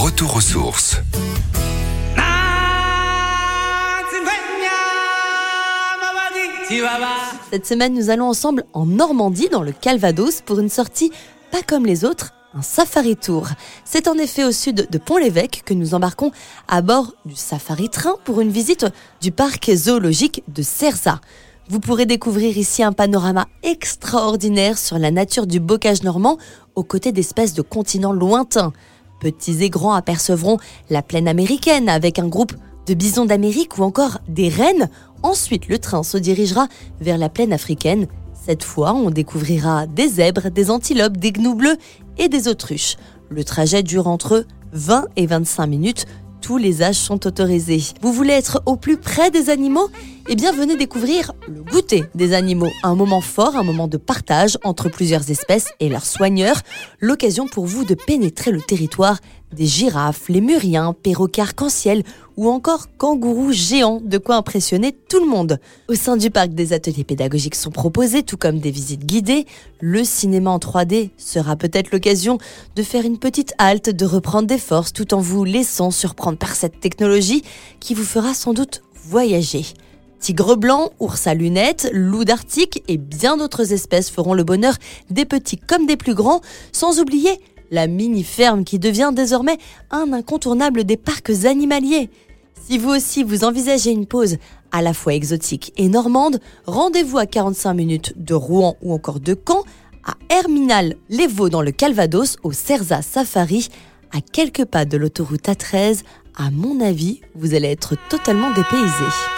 Retour aux sources. Cette semaine, nous allons ensemble en Normandie, dans le Calvados, pour une sortie pas comme les autres, un safari tour. C'est en effet au sud de Pont-l'Évêque que nous embarquons à bord du safari train pour une visite du parc zoologique de Cerza. Vous pourrez découvrir ici un panorama extraordinaire sur la nature du bocage normand aux côtés d'espèces de continents lointains. Petits et grands apercevront la plaine américaine avec un groupe de bisons d'Amérique ou encore des rennes. Ensuite, le train se dirigera vers la plaine africaine. Cette fois, on découvrira des zèbres, des antilopes, des gnous bleus et des autruches. Le trajet dure entre 20 et 25 minutes. Les âges sont autorisés. Vous voulez être au plus près des animaux? Eh bien, venez découvrir le goûter des animaux. Un moment fort, un moment de partage entre plusieurs espèces et leurs soigneurs. L'occasion pour vous de pénétrer le territoire des girafes, les muriens, perroquets arc-en-ciel ou encore kangourous géants, de quoi impressionner tout le monde. Au sein du parc, des ateliers pédagogiques sont proposés, tout comme des visites guidées. Le cinéma en 3D sera peut-être l'occasion de faire une petite halte, de reprendre des forces tout en vous laissant surprendre par cette technologie qui vous fera sans doute voyager. Tigre blanc, ours à lunettes, loup d'Arctique et bien d'autres espèces feront le bonheur des petits comme des plus grands, sans oublier la mini-ferme qui devient désormais un incontournable des parcs animaliers. Si vous aussi vous envisagez une pause à la fois exotique et normande, rendez-vous à 45 minutes de Rouen ou encore de Caen, à Herminal les Vaux dans le Calvados, au Cerza Safari, à quelques pas de l'autoroute A13. À mon avis, vous allez être totalement dépaysé.